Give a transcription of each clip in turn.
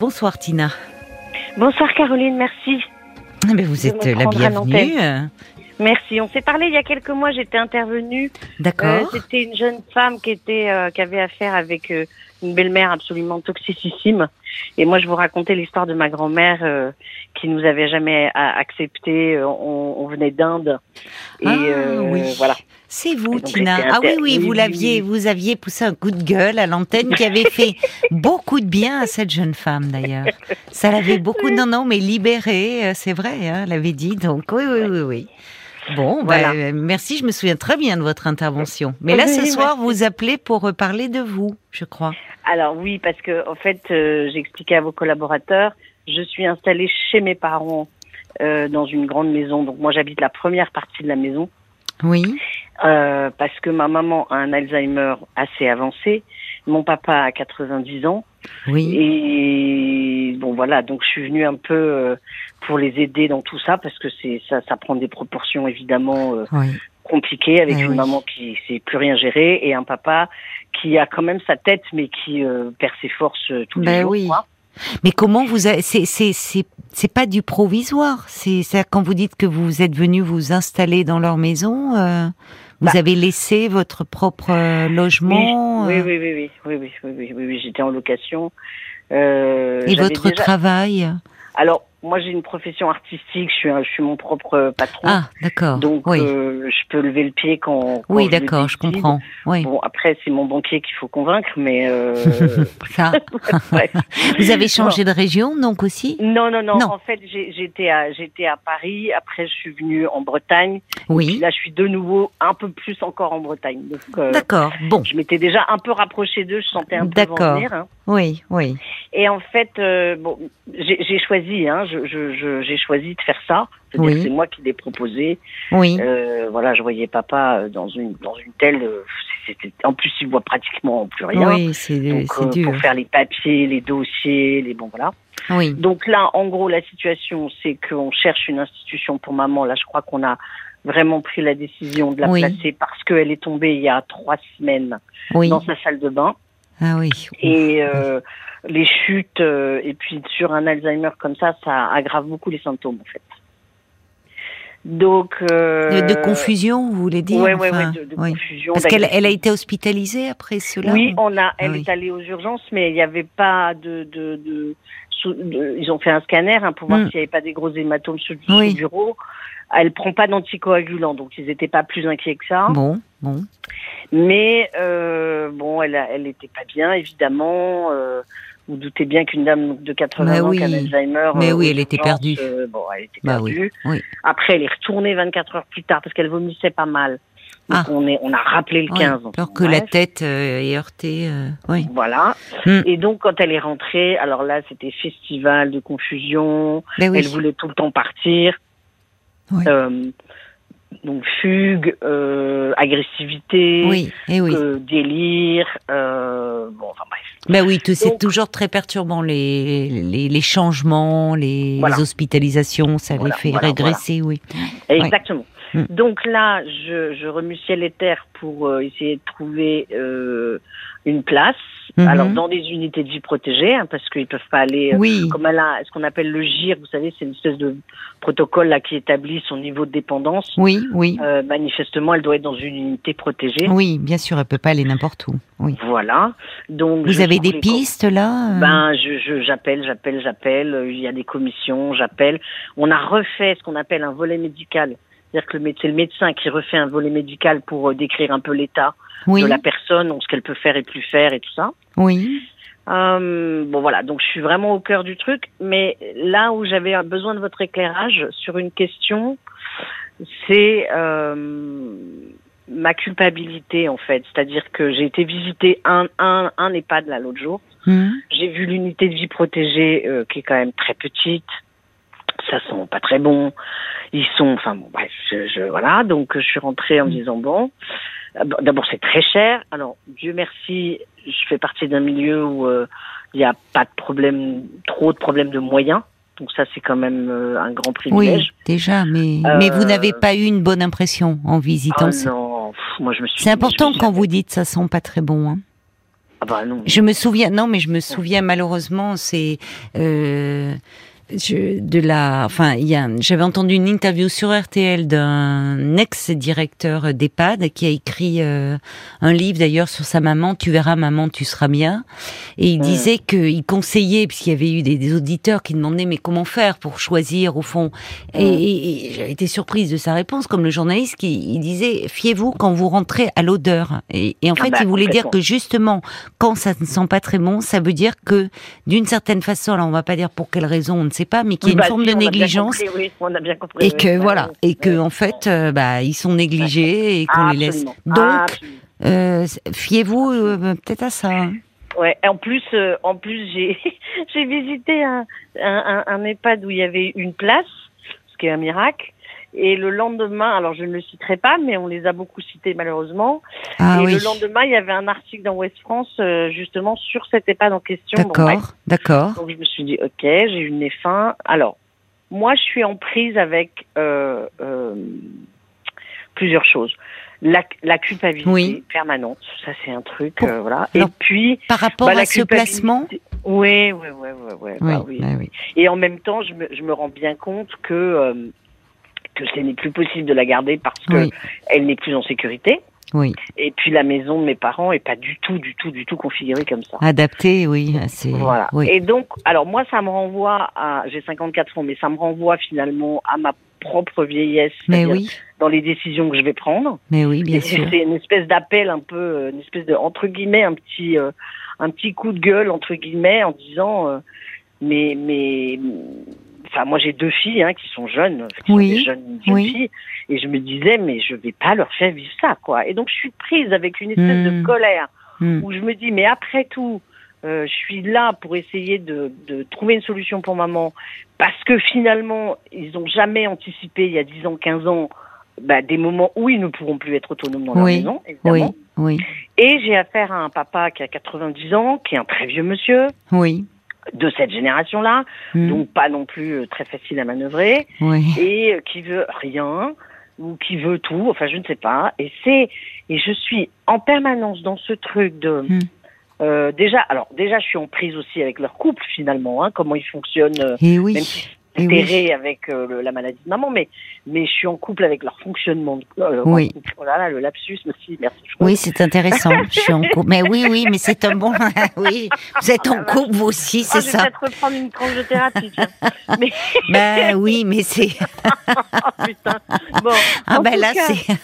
Bonsoir Tina. Bonsoir Caroline, merci. Ah ben, vous êtes la bienvenue. Merci. On s'est parlé il y a quelques mois, j'étais intervenue. Euh, D'accord. C'était une jeune femme qui était euh, qui avait affaire avec euh, une belle-mère absolument toxicissime. Et moi, je vous racontais l'histoire de ma grand-mère euh, qui nous avait jamais accepté. Euh, On, on venait d'Inde. Et Ah, euh, oui. voilà. C'est vous, donc, Tina. Ah oui, oui, vous l'aviez, vous aviez poussé un coup de gueule à l'antenne qui avait fait beaucoup de bien à cette jeune femme d'ailleurs. Ça l'avait beaucoup, non, non, mais libérée, euh, c'est vrai, hein, elle avait dit. Donc oui, oui, oui, oui. Bon, bah, Voilà. merci, je me souviens très bien de votre intervention. Mais là, ce soir, merci. vous appelez pour euh, parler de vous, je crois. Alors oui, parce que en fait, euh, j'expliquais à vos collaborateurs, je suis installée chez mes parents euh, dans une grande maison. Donc moi, j'habite la première partie de la maison. Oui, Euh, parce que ma maman a un Alzheimer assez avancé, mon papa a 90 ans oui. et bon voilà donc je suis venue un peu pour les aider dans tout ça parce que c'est ça ça prend des proportions évidemment euh, oui. compliquées avec Eh une oui. maman qui sait plus rien gérer et un papa qui a quand même sa tête mais qui euh, perd ses forces euh, tous les Ben jours oui. quoi. Mais comment vous a- c'est c'est c'est c'est pas du provisoire. C'est c'est quand vous dites que vous êtes venu vous installer dans leur maison, euh, vous Bah. avez laissé votre propre euh, logement. oui, euh, oui, oui, oui, oui, oui, oui, oui, oui, oui, j'étais en location. Euh, Et votre déjà- travail? Alors, moi, j'ai une profession artistique. Je suis, un- je suis mon propre patron. Ah, d'accord. donc, oui, euh, je peux lever le pied quand. quand oui, d'accord, je comprends. Oui, Bon, après, c'est mon banquier qu'il faut convaincre, mais. Euh, ça. Vous avez changé de région, donc aussi Non, non, non, Non. En fait, j'étais à, j'étais à Paris. Après, je suis venue en Bretagne. Puis Oui. là, je suis de nouveau un peu plus encore en Bretagne. Euh, D'accord. Bon. je m'étais déjà un peu rapprochée d'eux. Je sentais un peu D'accord. venir. hein. Oui, oui. Et en fait, bon, j'ai j'ai choisi, hein, je, je, je- j'ai choisi de faire ça. C'est-à-dire Oui. que c'est moi qui l'ai proposé. Oui. Euh, voilà, je voyais papa euh, dans une dans une telle. euh, en plus, il voit pratiquement plus rien. Oui, c'est Donc, c'est euh, dur. pour faire les papiers, les dossiers, les bon voilà. Oui. Donc là, en gros, la situation, c'est qu'on cherche une institution pour maman. Là, je crois qu'on a vraiment pris la décision de la Oui. placer parce qu'elle est tombée il y a trois semaines Oui. dans sa salle de bain. Ah oui. Et euh, les chutes, euh, et puis sur un Alzheimer comme ça, ça aggrave beaucoup les symptômes en fait. Donc. Euh, De, de confusion, vous voulez dire ouais, ouais, enfin, de, de oui. confusion. Parce qu'elle elle a été hospitalisée après cela Oui, on a. Elle Ah oui. est allée aux urgences, mais il n'y avait pas de, sous- Ils ont fait un scanner hein, pour voir Mm. s'il n'y avait pas des gros hématomes Oui. le bureau. Elle prend pas d'anticoagulants, donc ils n'étaient pas plus inquiets que ça. Bon, bon. Mais euh, bon, elle, a- elle était pas bien, évidemment. Euh, vous doutez bien qu'une dame de 80 Mais ans oui. qui a Alzheimer. Mais euh, oui, aux elle était perdue. euh, bon, elle était Bah perdue. oui, oui. Après, elle est retournée 24 heures plus tard parce qu'elle vomissait pas mal. Ah. on, est, on a rappelé le Oui, 15. alors que la tête euh, est heurtée. euh, oui. Voilà. Mm. Et donc, quand elle est rentrée, alors là, c'était festival de confusion. Ben oui. Elle voulait tout le temps partir. Oui. Euh, donc, fugue, euh, agressivité, oui, et oui. euh, délire. Euh, bon, enfin bref. Ben oui, tout- c'est toujours très perturbant les, les, les changements, les Voilà. hospitalisations, ça Voilà, les fait voilà, régresser, oui. Exactement. Mm. Donc là, je, je remue ciel et terre pour euh, essayer de trouver euh, une place. Mhm. Alors dans des unités de vie protégées, hein, parce qu'ils peuvent pas aller. euh, Oui, Comme elle a ce qu'on appelle le GIR, vous savez, c'est une espèce de protocole là qui établit son niveau de dépendance. oui, oui. Euh, manifestement, elle doit être dans une unité protégée. Oui, bien sûr, elle peut pas aller n'importe où. Oui. Voilà. Donc Vous avez des pistes là euh? Ben, je, je, j'appelle, j'appelle, j'appelle. euh, Il y a des commissions, j'appelle. On a refait ce qu'on appelle un volet médical. C'est-à-dire que c'est le médecin qui refait un volet médical pour euh, décrire un peu l'état Oui, de la personne, ce qu'elle peut faire et plus faire et tout ça. oui, Euh, bon voilà, donc je suis vraiment au cœur du truc. Mais là où j'avais besoin de votre éclairage sur une question, c'est euh, ma culpabilité en fait. C'est-à-dire que j'ai été visiter un, un, un EHPAD là l'autre jour. Hum, J'ai vu l'unité de vie protégée euh, qui est quand même très petite. Ça sent pas très bon. Ils sont, enfin bon, bref, je, je- voilà. Donc je suis rentrée en me disant bon, euh, bon, d'abord c'est très cher. Alors Dieu merci, je fais partie d'un milieu où euh, il n'y a pas de problème, trop de problèmes de moyens. Donc ça c'est quand même euh, un grand oui, privilège. déjà, mais Euh, mais vous n'avez pas eu une bonne impression en visitant. Ah non, pff, moi je me suis. C'est important quand vous dites ça sent pas très bon. Hein. Ah bah non. Je me souviens, non, mais je me souviens malheureusement, c'est euh, je, de la, enfin, il y a, j'avais entendu une interview sur RTL d'un ex-directeur d'EHPAD qui a écrit euh, un livre d'ailleurs sur sa maman. Tu verras, maman, tu seras bien. Et il Ouais. disait qu'il conseillait, puisqu'il y avait eu des, des auditeurs qui demandaient mais comment faire pour choisir au fond? Et, Ouais. et- et j'avais été surprise de sa réponse, comme le journaliste qui il disait fiez-vous quand vous rentrez à l'odeur. Et, et en Ah fait, bah, il voulait dire que justement, quand ça ne sent pas très bon, ça veut dire que d'une certaine façon, alors on va pas dire pour quelle raison, on ne sait pas, mais qu'il y a une Bah, forme si, de a négligence compris, oui, on a bien compris. et que voilà, ouais, et que en fait, euh, bah ils sont négligés et qu'on les laisse. Donc, euh, fiez-vous euh, peut-être à ça. hein. Ouais. En plus, en plus, j'ai j'ai visité un, un, un, un EHPAD où il y avait une place, ce qui est un miracle. Et le lendemain, alors je ne le citerai pas, mais on les a beaucoup cités malheureusement. Ah et oui, le lendemain, il y avait un article dans Ouest France euh, justement sur cet EHPAD en question. Bon, d'accord, d'accord. Donc je me suis dit, ok, j'ai eu une faim. Alors, moi, je suis en prise avec euh, euh, plusieurs choses. La, la culpabilité Oui. permanente, ça c'est un truc, Pour- voilà. alors, Et puis, Par rapport bah, à ce placement, Oui, oui, oui, oui, oui, oui, bah oui. bah oui. Et en même temps, je me, je me rends bien compte que que ce n'est plus possible de la garder parce que Oui. elle n'est plus en sécurité. Oui, Et puis la maison de mes parents est pas du tout, du tout, du tout configurée comme ça. adapté, oui, c'est. Voilà. Oui. Et donc, alors moi, ça me renvoie à, j'ai 54 ans, mais ça me renvoie finalement à ma propre vieillesse, Mais oui, dans les décisions que je vais prendre. mais oui, bien sûr. C'est une espèce d'appel un peu, euh, une espèce de entre guillemets, un petit, euh, un petit coup de gueule entre guillemets, en disant, euh, mais, mais, enfin, moi j'ai deux filles hein, qui sont jeunes, qui sont Oui. des jeunes, jeunes Oui. filles, et je me disais, mais je vais pas leur faire vivre ça, quoi. Et donc je suis prise avec une espèce Hmm. de colère Hmm. où je me dis, mais après tout, euh, je suis là pour essayer de, de trouver une solution pour maman, parce que finalement, ils n'ont jamais anticipé, il y a 10 ans, 15 ans, bah, des moments où ils ne pourront plus être autonomes dans leur Oui, maison, Oui, évidemment. oui, Et j'ai affaire à un papa qui a 90 ans, qui est un très vieux monsieur, oui. De cette génération-là, Hmm. donc pas non plus euh, très facile à manœuvrer, Oui. et euh, qui veut rien, ou qui veut tout, enfin je ne sais pas. Et c'est, et je suis en permanence dans ce truc de, Hmm. euh, déjà, alors déjà je suis en prise aussi avec leur couple finalement, hein, comment ils fonctionnent, euh, Et oui. même si Oui. terré avec euh, le- la maladie de maman, mais mais je suis en couple avec leur fonctionnement. euh, Oui. couple. Oh là là, le lapsus aussi, merci. Oui, c'est intéressant. Je suis en couple. Mais oui, oui, mais c'est un bon. oui, vous êtes en couple, vous aussi, Ah, c'est je vais ça. peut-être reprendre une tranche de thérapie. tiens. mais Ben oui, mais c'est. oh, putain. Bon, Ah en ben là, cas- c'est.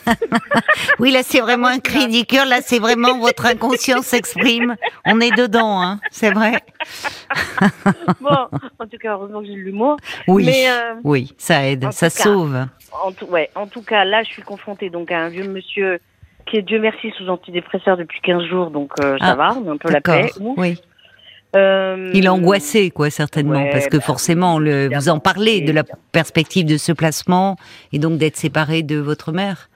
oui, là, c'est vraiment un cri du cœur. Là, c'est vraiment votre inconscient s'exprime. On est dedans, hein. C'est vrai. bon, en tout cas, heureusement que j'ai de l'humour. Oui. Mais euh, Oui, ça aide, ça cas, sauve. en, tout, ouais, en tout cas, là, je suis confrontée donc à un vieux monsieur qui est, Dieu merci, sous antidépresseur depuis 15 jours, donc euh, ça Ah, va, on a un peu la paix. Ouf. Oui. Euh, Il est angoissé, quoi, certainement, ouais, parce que bah, forcément, le, vous en parlez de la perspective de ce placement et donc d'être séparé de votre mère.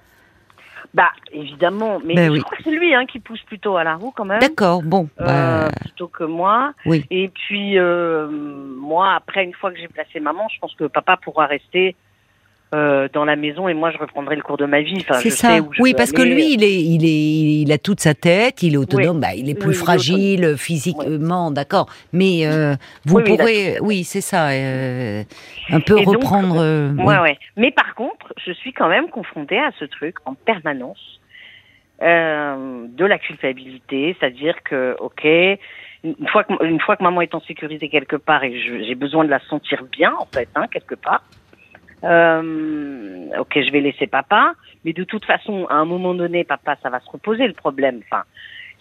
Bah, évidemment, mais Ben je oui. crois que c'est lui hein, qui pousse plutôt à la roue quand même. D'accord, bon. Euh, bah, plutôt que moi. oui. Et puis, euh, moi, après, une fois que j'ai placé maman, je pense que papa pourra rester euh, dans la maison et moi, je reprendrai le cours de ma vie. Enfin, c'est ça. sais où je Oui, parce que lui, il est, il est, il a toute sa tête, il est autonome, bah, il est plus Oui, est fragile physiquement, d'accord. Mais euh, vous Oui, oui, pourrez, oui, c'est ça, euh, un peu Et reprendre. euh, oui. Ouais, ouais. Mais par contre, je suis quand même confrontée à ce truc en permanence euh, de la culpabilité, c'est-à-dire que, ok, une fois que une fois que maman est en sécurité quelque part et j'ai besoin de la sentir bien en fait, hein, quelque part. Euh, ok, je vais laisser papa, mais de toute façon, à un moment donné, papa, ça va se reposer le problème. Enfin,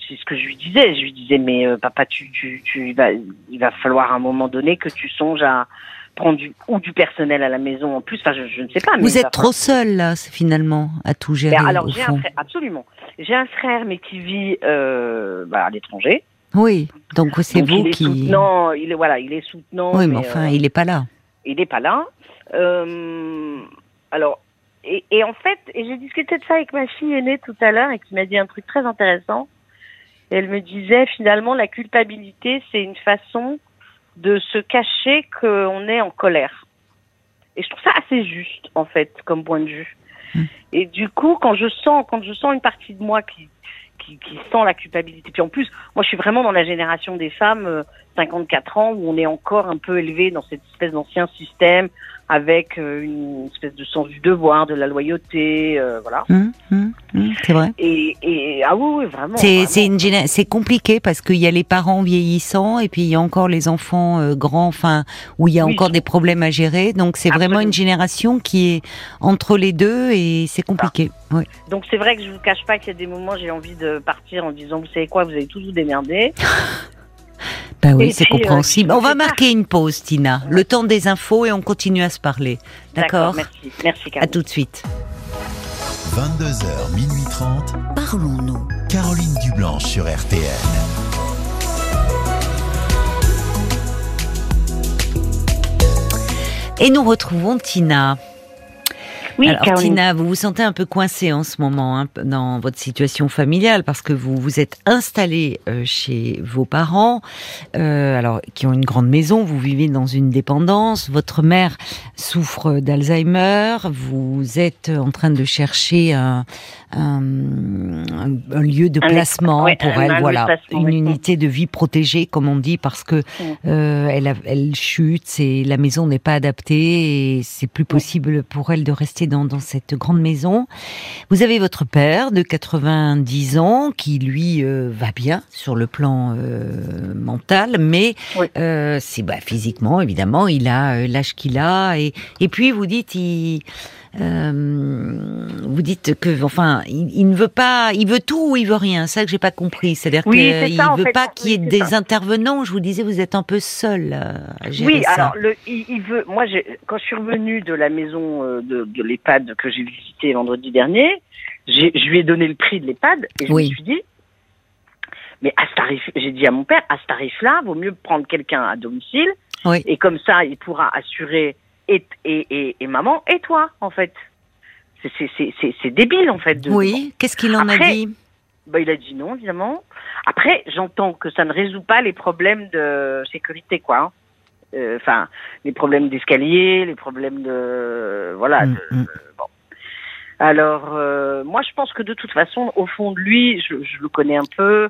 c'est ce que je lui disais. Je lui disais, mais euh, papa, tu, tu, tu, il va, il va falloir à un moment donné que tu songes à prendre du, ou du personnel à la maison en plus. Enfin, je, je ne sais pas. mais Vous êtes trop seul là, finalement, à tout gérer ben, alors j'ai un frère, absolument. J'ai un frère mais qui vit euh, bah, à l'étranger. Oui, donc c'est vous il est qui. soutenant, il est voilà, il est soutenant. Oui, mais mais, enfin, il n'est pas là. il n'est pas là. Euh, alors et, et en fait, j'ai discuté de ça avec ma fille aînée tout à l'heure et qui m'a dit un truc très intéressant. Et elle me disait finalement la culpabilité c'est une façon de se cacher qu'on est en colère. Et je trouve ça assez juste en fait comme point de vue. Mm. Et du coup, quand je sens, quand je sens une partie de moi qui qui, qui sent la culpabilité. Puis en plus, moi, je suis vraiment dans la génération des femmes, euh, 54 ans, où on est encore un peu élevé dans cette espèce d'ancien système avec euh, une espèce de sens du devoir, de la loyauté, euh, voilà. Hum, hum, hum, c'est vrai. Et, et ah oui, oui vraiment. C'est c'est compliqué parce qu'il y a les parents vieillissants et puis il y a encore les enfants euh, grands, enfin où il y a Oui. encore des problèmes à gérer. Donc c'est vraiment une génération qui est entre les deux et c'est compliqué. Oui. Donc c'est vrai que je vous cache pas qu'il y a des moments j'ai envie de partir en disant vous savez quoi vous allez tous vous démerder. Bah oui, c'est euh, compréhensible. on va pas. marquer une pause, Tina. Le temps des infos et on continue à se parler. D'accord Merci, merci À tout de suite. 22h, minuit 30. Parlons-nous. Caroline Dublanche sur RTN. Et nous retrouvons Tina. Oui, Alors. Tina, vous vous sentez un peu coincée en ce moment hein, dans votre situation familiale parce que vous vous êtes installée euh, chez vos parents, euh, alors qui ont une grande maison. Vous vivez dans une dépendance. Votre mère souffre d'Alzheimer. Vous êtes en train de chercher un, un, un- lieu de Un- placement pour elle. Voilà, placement, une oui. unité de vie protégée, comme on dit, parce que euh, elle, elle chute, c'est la maison n'est pas adaptée et c'est plus possible pour elle de rester dans, dans cette grande maison. Vous avez votre père de 90 ans qui lui euh, va bien sur le plan euh, mental, mais euh, c'est bah, physiquement évidemment il a euh, l'âge qu'il a et et puis vous dites il euh, vous dites que enfin il, il ne veut pas il veut tout ou il veut rien c'est ça que j'ai pas compris c'est-à-dire Oui, qu'il en veut fait. pas qu'il y ait des ça. intervenants je vous disais vous êtes un peu seul euh, à gérer Oui, ça alors le, il, il veut. Moi, quand je suis revenue de la maison euh, de, de l'EHPAD que j'ai visité vendredi dernier, je lui ai donné le prix de l'EHPAD et je Oui. me suis dit, mais à ce tarif, j'ai dit à mon père, à ce tarif-là, vaut mieux prendre quelqu'un à domicile Oui. et comme ça, il pourra assurer et, et, et, et maman et toi, en fait. C'est- débile, en fait. De, oui qu'est-ce qu'il en a dit bah, il a dit non, évidemment. Après, j'entends que ça ne résout pas les problèmes de sécurité, quoi. hein. Euh, Enfin, les problèmes d'escalier, les problèmes de voilà. Mm, de- mm. Alors, euh, moi, je pense que de toute façon, au fond de lui, je, je le connais un peu.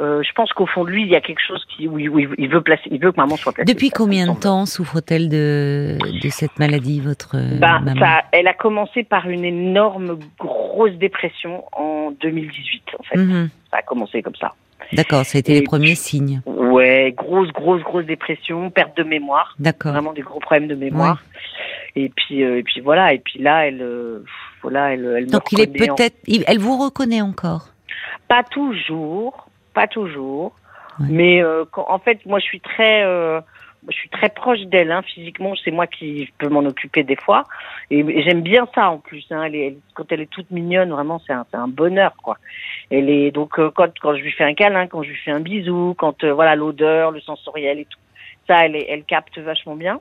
Euh, je pense qu'au fond de lui, il y a quelque chose qui, oui, oui, il veut placer, il veut que maman soit placée. depuis Ça, combien de temps souffre-t-elle de de cette maladie votre euh, Ben, maman ça, elle a commencé par une énorme grosse dépression en 2018. En fait, Mhm. ça a commencé comme ça. D'accord, ça a été Et les premiers signes. Ouais, grosse, grosse, grosse dépression, perte de mémoire, D'accord. vraiment des gros problèmes de mémoire. Et puis, euh, et puis voilà. Et puis là, elle, euh, voilà, elle, Donc il est en- peut-être, elle vous reconnaît encore? pas toujours, pas toujours, Ouais. mais euh, quand- en fait, moi, je suis très, euh, je suis très proche d'elle, hein, physiquement. C'est moi qui peux m'en occuper des fois, et, et j'aime bien ça en plus. Hein, elle est, elle- quand elle est toute mignonne, vraiment, c'est un, un bonheur, quoi. Elle est donc euh, quand quand je lui fais un câlin, quand je lui fais un bisou, quand voilà l'odeur, le sensoriel et tout, ça, elle, elle capte vachement bien.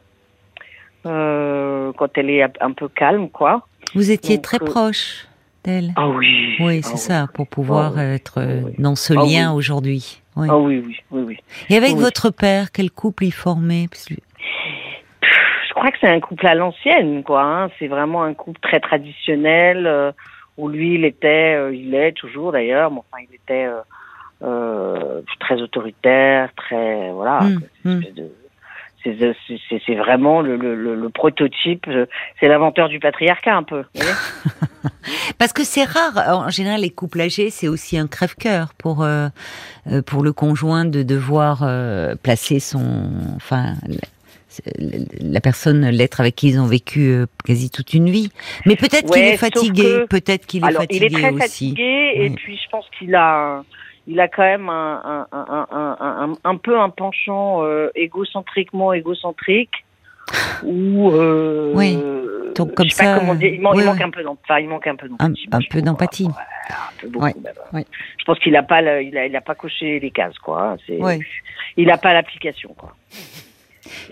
Quand elle est un peu calme, quoi. Vous étiez Donc, très proche d'elle. Ah oui. Oui, Ah c'est ça, pour pouvoir Ah oui. être euh, Ah oui. dans ce Ah lien oui. aujourd'hui. Oui. Ah oui, oui, oui, oui. Et avec votre père, quel couple il formait? Je crois que c'est un couple à l'ancienne, quoi. hein. C'est vraiment un couple très traditionnel euh, où lui, il était, euh, il est toujours d'ailleurs, mais enfin, il était euh, très autoritaire, très voilà. Hum, une hum. espèce de- c'est- vraiment le, le, le, le prototype. euh, C'est l'inventeur du patriarcat un peu. vous voyez Parce que c'est rare, en général, les couples âgés, c'est aussi un crève-cœur pour euh, euh, pour le conjoint de devoir euh, placer son, enfin, la, personne, l'être avec qui ils ont vécu euh, quasi toute une vie. Mais peut-être qu'il est fatigué, que- peut-être qu'il est Alors, fatigué il est très aussi. fatigué et puis je pense qu'il a, il a quand même un, un, un, un, peu un penchant euh, égocentriquement égocentrique ou euh, Oui. Donc, comme pas ça, dire, il, man- oui, il manque un peu d'empathie. Enfin, un peu d'empathie. un peu d'empathie. Ouais. Je pense qu'il a pas, le- il a, il a pas coché les cases quoi. Il a pas l'application quoi.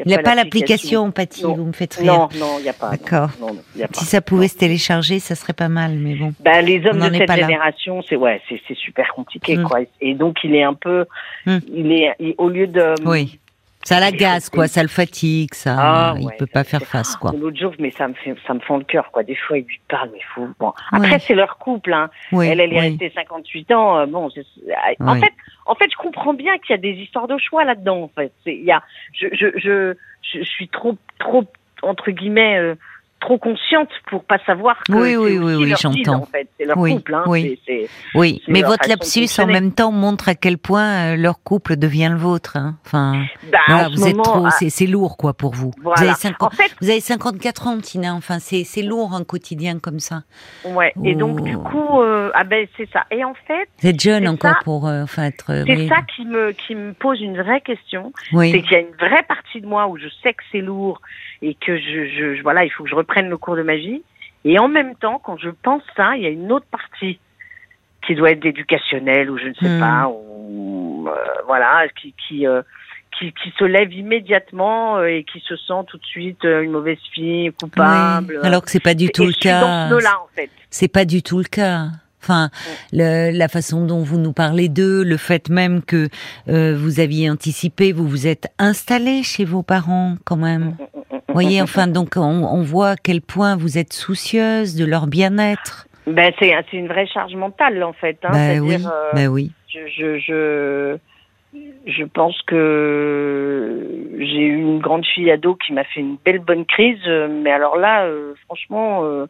Il n'a pas l'application Non. vous me faites rire. Non, non, il n'y a pas. D'accord. A. Si ça pouvait se télécharger, ça serait pas mal, mais bon. Ben, les hommes de cette génération, c'est ouais, c'est super compliqué Mm. quoi. Et donc il est un peu, Mm. il est il- au lieu de Oui. Ça l'agace, quoi, ça le fatigue, ça. Ah, il ouais, peut ça pas faire face, quoi. L'autre jour, mais ça me fait, ça me fend le cœur, quoi. Des fois, il lui parle, mais fou. Bon. Après, Ouais. c'est leur couple, hein. Oui, elle, elle est restée 58 ans. euh, bon, en fait, en fait, je comprends bien qu'il y a des histoires de choix là-dedans. En fait, il y a, je, je, je, je, je suis trop, trop entre guillemets, euh, trop consciente pour pas savoir que Oui, oui, oui, oui, j'entends. en fait, c'est leur Oui, couple, hein. oui. C'est, c'est- Oui, c'est mais leur votre lapsus en même temps montre à quel point euh, leur couple devient le vôtre. hein. Enfin, bah, voilà, vous êtes trop, ah, c'est lourd quoi pour vous. Vous avez 50 En fait, Vous avez 54 ans, Tina. Enfin, c'est lourd un quotidien comme ça. ouais. Et donc, du Oh. coup, euh, ah ben, c'est ça. Et en fait, Vous êtes jeune encore ça. pour euh, enfin être. euh, c'est oui. ça qui me, qui me pose une vraie question. c'est Oui. qu'il y a une vraie partie de moi où je sais que c'est lourd et que je, je, je- voilà, il faut que je reprenne le cours de ma vie. Et en même temps, quand je pense ça, il y a une autre partie qui doit être éducationnelle ou je ne sais Hmm. pas, ou euh, voilà, qui qui, euh, qui qui se lève immédiatement euh, et qui se sent tout de suite euh, une mauvaise fille, coupable. Oui. Alors que c'est pas du Et tout le suis dans cas. ce nœud-là, en fait. C'est pas du tout le cas. Enfin, le- la façon dont vous nous parlez d'eux, le fait même que euh, vous aviez anticipé, vous vous êtes installé chez vos parents quand même. Vous voyez, enfin, donc on, on voit à quel point vous êtes soucieuse de leur bien-être. Ben c'est une vraie charge mentale en fait. Hein, bah C'est-à-dire, oui, euh, bah oui. je, je, je, je pense que j'ai eu une grande fille ado qui m'a fait une belle bonne crise, euh, mais alors là, euh, franchement, euh,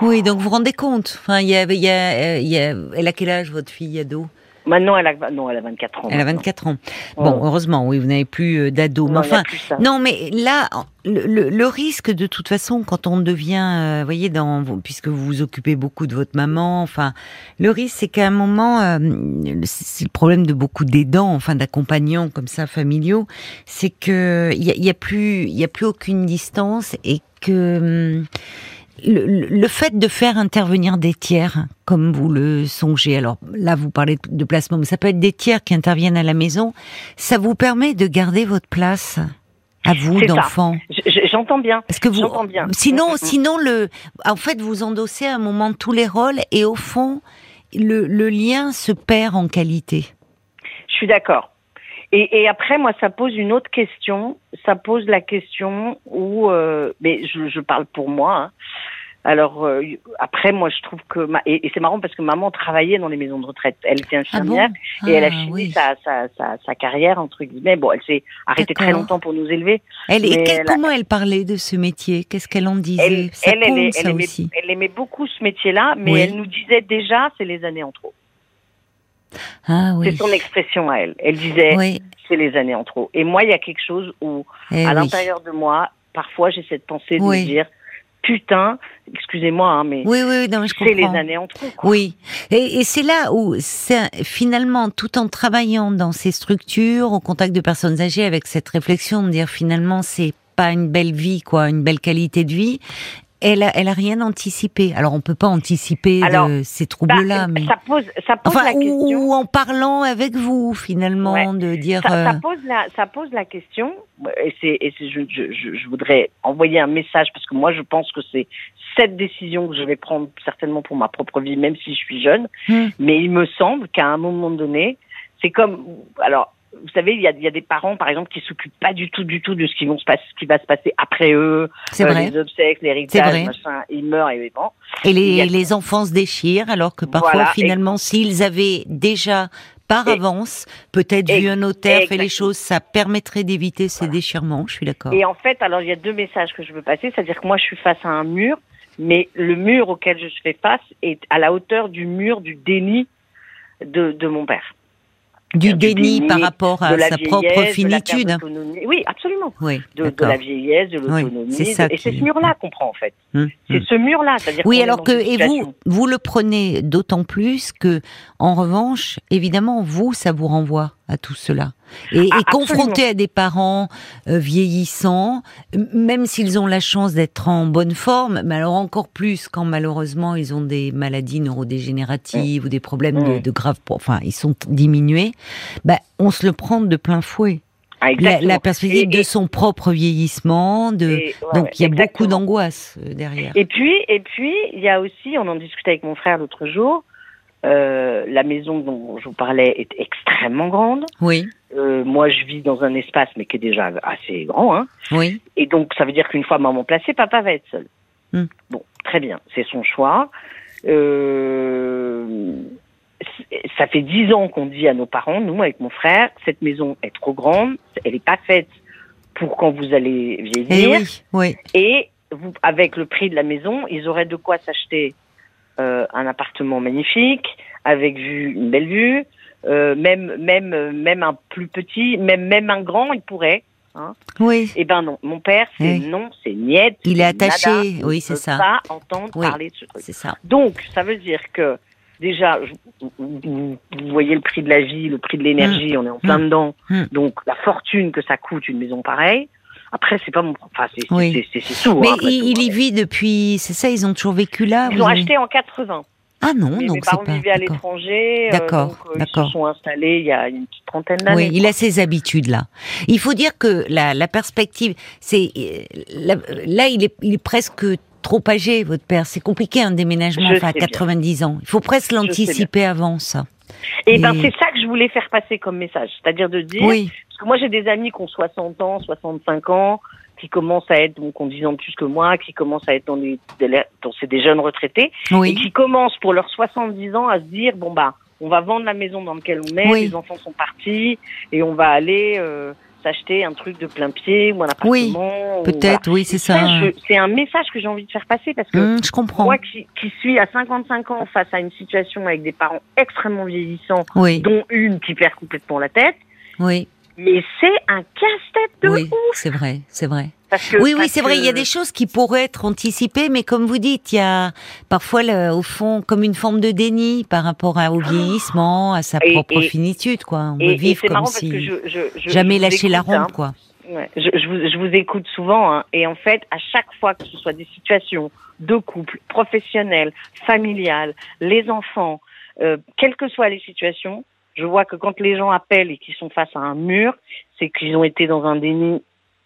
Oui, donc vous vous rendez compte. Enfin, il y a, y a, euh, y a, elle a quel âge votre fille ado? Maintenant elle a, non, elle a 24 ans. Elle a maintenant. 24 ans. Ouais. Bon, heureusement, oui, vous n'avez plus euh, d'ado. Mais a enfin. Non, mais là, le, le- le risque de toute façon, quand on devient, euh, voyez, dans, puisque vous vous occupez beaucoup de votre maman, enfin, le risque, c'est qu'à un moment, euh, c'est le problème de beaucoup d'aidants, enfin, d'accompagnants comme ça, familiaux, c'est que il y a, y a plus, il y a plus aucune distance et que hum, le, fait de faire intervenir des tiers, comme vous le songez, alors là vous parlez de placement, mais ça peut être des tiers qui interviennent à la maison, ça vous permet de garder votre place à vous d'enfant. Je- je- J'entends bien. Parce que vous, bien. sinon, Mm, mm, sinon le, en fait, vous endossez à un moment tous les rôles et au fond, le, le lien se perd en qualité. Je suis d'accord. Et, et après, moi, ça pose une autre question. Ça pose la question où, euh, mais je, je parle pour moi. hein. Alors euh, après, moi, je trouve que ma- et, et c'est marrant parce que maman travaillait dans les maisons de retraite. Elle était infirmière et elle a Ah, fini oui. sa, sa, sa, sa carrière entre guillemets. Bon, elle s'est arrêtée très longtemps pour nous élever. Elle, et mais quel- elle a- comment elle parlait de ce métier? Qu'est-ce qu'elle en disait? Elle, Ça elle, elle, compte, elle ça aimait, aussi. elle aimait beaucoup ce métier-là, mais Oui. elle nous disait déjà, c'est les années en trop. Ah oui. C'est son expression à elle. Elle disait, Oui. c'est les années en trop. Et moi, il y a quelque chose où eh à l'intérieur de moi, parfois j'ai cette pensée de me dire putain, excusez-moi, hein, mais Oui, oui, non, mais c'est les années en trop. quoi. Oui, et, et c'est là où, finalement, tout en travaillant dans ces structures, au contact de personnes âgées, avec cette réflexion de dire finalement, c'est pas une belle vie, quoi, une belle qualité de vie. Elle a, elle a rien anticipé. Alors, on peut pas anticiper Alors, de ces Bah, troubles-là, mais ça pose, ça pose enfin, la question. ou, ou en parlant avec vous, finalement, Ouais. de dire. Ça, ça euh, pose la, ça pose la question, et c'est, je, je voudrais envoyer un message parce que moi je pense que c'est cette décision que je vais prendre certainement pour ma propre vie, même si je suis jeune. Hmm. Mais il me semble qu'à un moment donné, c'est comme, alors, vous savez, il y a, il y a des parents, par exemple, qui s'occupent pas du tout, du tout de ce qui vont se passer, ce qui va se passer après eux, c'est euh, vrai. les obsèques, l'héritage, machin, ils meurent et bon. Et les, a- les enfants se déchirent, alors que parfois, Voilà, finalement, s'ils avaient déjà par Et- avance, peut-être vu un notaire, fait les choses, ça permettrait d'éviter ces déchirements. Je suis d'accord. Et en fait, alors il y a deux messages que je veux passer, c'est-à-dire que moi je suis face à un mur, mais le mur auquel je fais face est à la hauteur du mur du déni de, de mon père. Du du déni par rapport à sa vieillesse, propre finitude. Oui, absolument. Oui, De, la vieillesse, de Oui, l'autonomie. c'est ça et c'est ce mur-là qu'on prend en fait. Hum, C'est hum. ce mur-là, c'est-à-dire Oui, alors que et vous vous le prenez d'autant plus que en revanche, évidemment, vous ça vous renvoie à tout cela. Et, Ah, et absolument. confronté à des parents euh, vieillissants, même s'ils ont la chance d'être en bonne forme, mais alors encore plus quand malheureusement ils ont des maladies neurodégénératives ou des problèmes de, de graves, enfin ils sont diminués, bah, on se le prend de plein fouet. Ah, La, perspective Et- de son propre vieillissement, de et- ouais, donc il y a beaucoup d'angoisse euh, derrière. Et puis, et puis, il y a aussi, on en discutait avec mon frère l'autre jour, Euh, la maison dont je vous parlais est extrêmement grande. Oui, Euh, moi, je vis dans un espace, mais qui est déjà assez grand. Hein. oui, Et donc, ça veut dire qu'une fois maman placée, papa va être seul. Hmm. Bon, très bien, c'est son choix. Euh, ça fait dix ans qu'on dit à nos parents, nous, avec mon frère, cette maison est trop grande, elle n'est pas faite pour quand vous allez Eh vieillir. oui, oui, Et vous, avec le prix de la maison, ils auraient de quoi s'acheter un appartement magnifique, avec vue, une belle vue, euh, même même euh, même un plus petit, même même un grand, il pourrait. oui. Eh ben non, mon père, c'est Oui. non, c'est niette. Il est attaché, nada, oui, c'est ça. Pas entendre Oui. parler de ce truc. C'est ça. Donc, ça veut dire que déjà, vous, voyez le prix de la vie, le prix de l'énergie, on est en plein Mm. dedans. Mm. Donc, la fortune que ça coûte une maison pareille. Après, c'est pas mon, enfin, c'est Oui. Mais hein, il, il hein. y vit depuis, c'est ça, ils ont toujours vécu là Ils ont avez- acheté en 80. Ah non, Mais mes donc c'est parents pas. vivaient à d'accord. l'étranger. euh, D'accord, euh, Ils d'accord. se sont installés il y a une petite trentaine d'années. Oui, il a ses habitudes là. Il faut dire que la, la perspective, c'est euh, là, il est, il est presque trop âgé, votre père. C'est compliqué un déménagement, enfin à sais bien. 90 ans. Il faut presque l'anticiper avant ça. Et ben, Et- c'est ça que je voulais faire passer comme message. C'est-à-dire de dire, Oui, moi, j'ai des amis qui ont 60 ans, 65 ans, qui commencent à être, donc, ont 10 ans de plus que moi, qui commencent à être dans des, c'est des jeunes retraités, et oui, qui commencent pour leurs 70 ans à se dire, bon, bah, on va vendre la maison dans laquelle on est, Oui. les enfants sont partis, et on va aller euh, s'acheter un truc de plein pied, ou un Oui, appartement. ou peut-être, oui, c'est ça. C'est un message que j'ai envie de faire passer, parce que Hum, je comprends. moi qui, qui suis à 55 ans face à une situation avec des parents extrêmement vieillissants, Oui, dont une qui perd complètement la tête, oui, mais c'est un casse-tête de oui, ouf. c'est vrai, c'est vrai. Parce que, Oui, oui, c'est vrai. Il y a des choses qui pourraient être anticipées, mais comme vous dites, il y a parfois, le- au fond, comme une forme de déni par rapport à, au vieillissement, à sa Et- propre et- finitude, quoi. On Et, veut vivre comme si que je, je, je jamais lâcher la écoute, hein. quoi. Ouais, je, je vous, je vous écoute souvent, hein, et en fait, à chaque fois que ce soit des situations de couple, professionnelles, familiales, les enfants, euh, quelles que soient les situations, je vois que quand les gens appellent et qu'ils sont face à un mur, c'est qu'ils ont été dans un déni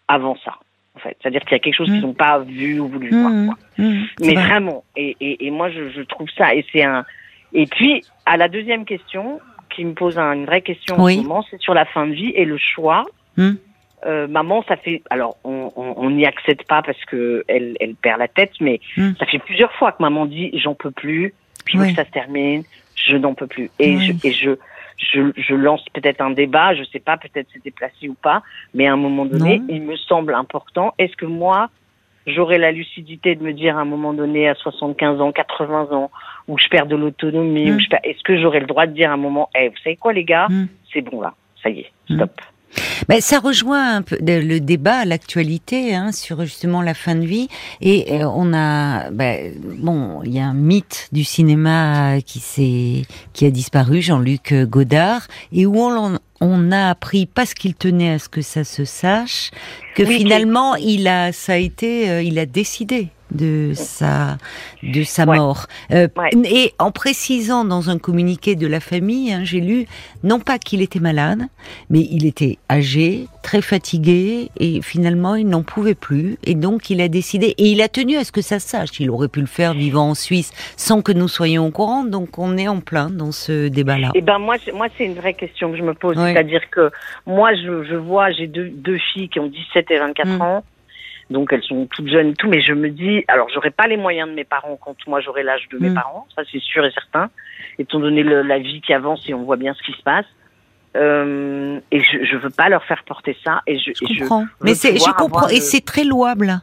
avant ça. En fait, c'est-à-dire qu'il y a quelque chose Mm. qu'ils n'ont pas vu ou voulu voir. Mmh, quoi. mmh, c'est Mais vrai. vraiment, et, et, et moi je, je trouve ça, et c'est un. Et puis à la deuxième question, qui me pose un- une vraie question Oui. en ce moment, c'est sur la fin de vie et le choix. Euh, maman, ça fait. Alors on on on n'y accède pas parce que elle elle perd la tête, mais ça fait plusieurs fois que maman dit j'en peux plus, veux Oui. que ça se termine, je n'en peux plus. Et Oui. je et je je, je lance peut-être un débat, je sais pas, peut-être c'est déplacé ou pas, mais à un moment donné, Non. il me semble important. Est-ce que moi, j'aurai la lucidité de me dire à un moment donné, à 75 ans, 80 ans, où je perds de l'autonomie, Mm. où je perds... est-ce que j'aurai le droit de dire à un moment, eh, vous savez quoi les gars, Mm. c'est bon là, ça y est, Mm. stop. Ben, ça rejoint un peu le débat, l'actualité hein, sur justement la fin de vie. Et euh, on a, ben, bon, il y a un mythe du cinéma qui s'est, qui a disparu, Jean-Luc Godard, et où on, on a appris parce qu'il tenait à ce que ça se sache que Oui, finalement il a, ça a été, euh, il a décidé de sa de sa Ouais. mort Euh, Ouais. et en précisant dans un communiqué de la famille hein, j'ai lu non pas qu'il était malade mais il était âgé très fatigué et finalement il n'en pouvait plus et donc il a décidé et il a tenu à ce que ça sache il aurait pu le faire vivant en Suisse sans que nous soyons au courant donc on est en plein dans ce débat là Et ben moi, c'est- moi c'est une vraie question que je me pose, Ouais. c'est-à-dire que moi je, je vois, j'ai deux, deux filles qui ont 17 et 24 Mm. ans, donc elles sont toutes jeunes et tout, mais je me dis, alors j'aurai pas les moyens de mes parents quand moi j'aurai l'âge de mes Mm. parents, ça c'est sûr et certain, étant donné le- la vie qui avance et on voit bien ce qui se passe. Euh, et je, je veux pas leur faire porter ça et je, Je et je comprends, mais c'est, je comprends, et le- c'est très louable.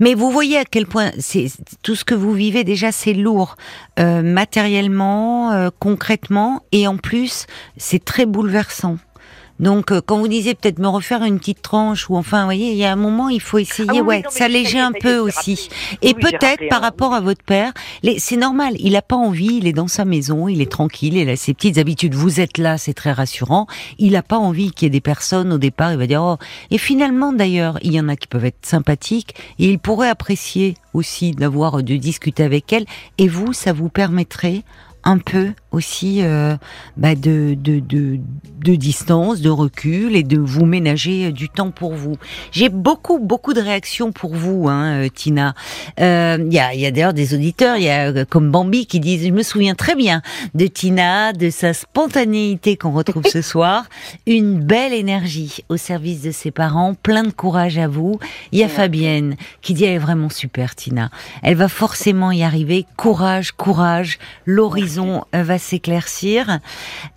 Mais vous voyez à quel point c'est tout ce que vous vivez déjà, c'est lourd, euh, matériellement, euh, concrètement, et en plus, c'est très bouleversant. Donc, euh, quand vous disiez peut-être me refaire une petite tranche, ou enfin, vous voyez, il y a un moment, il faut essayer, Ah oui, ouais, s'alléger un peu aussi. Et Oui, peut-être par hein, rapport à votre père, c'est normal, il a pas envie, il est dans sa maison, il est tranquille, il a ses petites habitudes. Vous êtes là, c'est très rassurant. Il a pas envie qu'il y ait des personnes au départ, il va dire oh. Et finalement d'ailleurs, il y en a qui peuvent être sympathiques et il pourrait apprécier aussi d'avoir de discuter avec elle. Et vous, ça vous permettrait un peu aussi euh, bah, de, de, de, de, distance, de recul et de vous ménager du temps pour vous. J'ai beaucoup, beaucoup de réactions pour vous, hein, euh, Tina. Il euh, y a, y a d'ailleurs des auditeurs, il y a euh, comme Bambi qui disent, je me souviens très bien de Tina, de sa spontanéité qu'on retrouve ce soir, une belle énergie au service de ses parents, plein de courage à vous. Il y a Fabienne qui dit, elle est vraiment super, Tina. Elle va forcément y arriver. Courage, courage. L'horizon va s'éclaircir.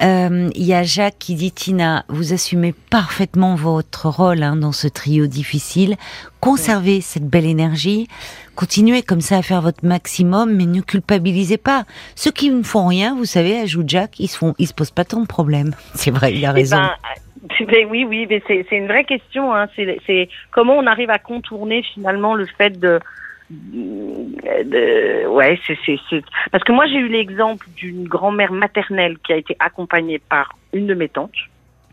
Euh, il y a Jacques qui dit Tina, vous assumez parfaitement votre rôle hein, dans ce trio difficile. Conservez cette belle énergie. Continuez comme ça à faire votre maximum, mais ne culpabilisez pas. Ceux qui ne font rien, vous savez, ajoute Jacques, ils se font, ils se posent pas tant de problèmes. C'est vrai, il a Eh raison. ben, ben oui, oui, mais c'est une vraie question. Hein. C'est comment on arrive à contourner finalement le fait de, ouais, c'est c'est c'est- parce que moi j'ai eu l'exemple d'une grand-mère maternelle qui a été accompagnée par une de mes tantes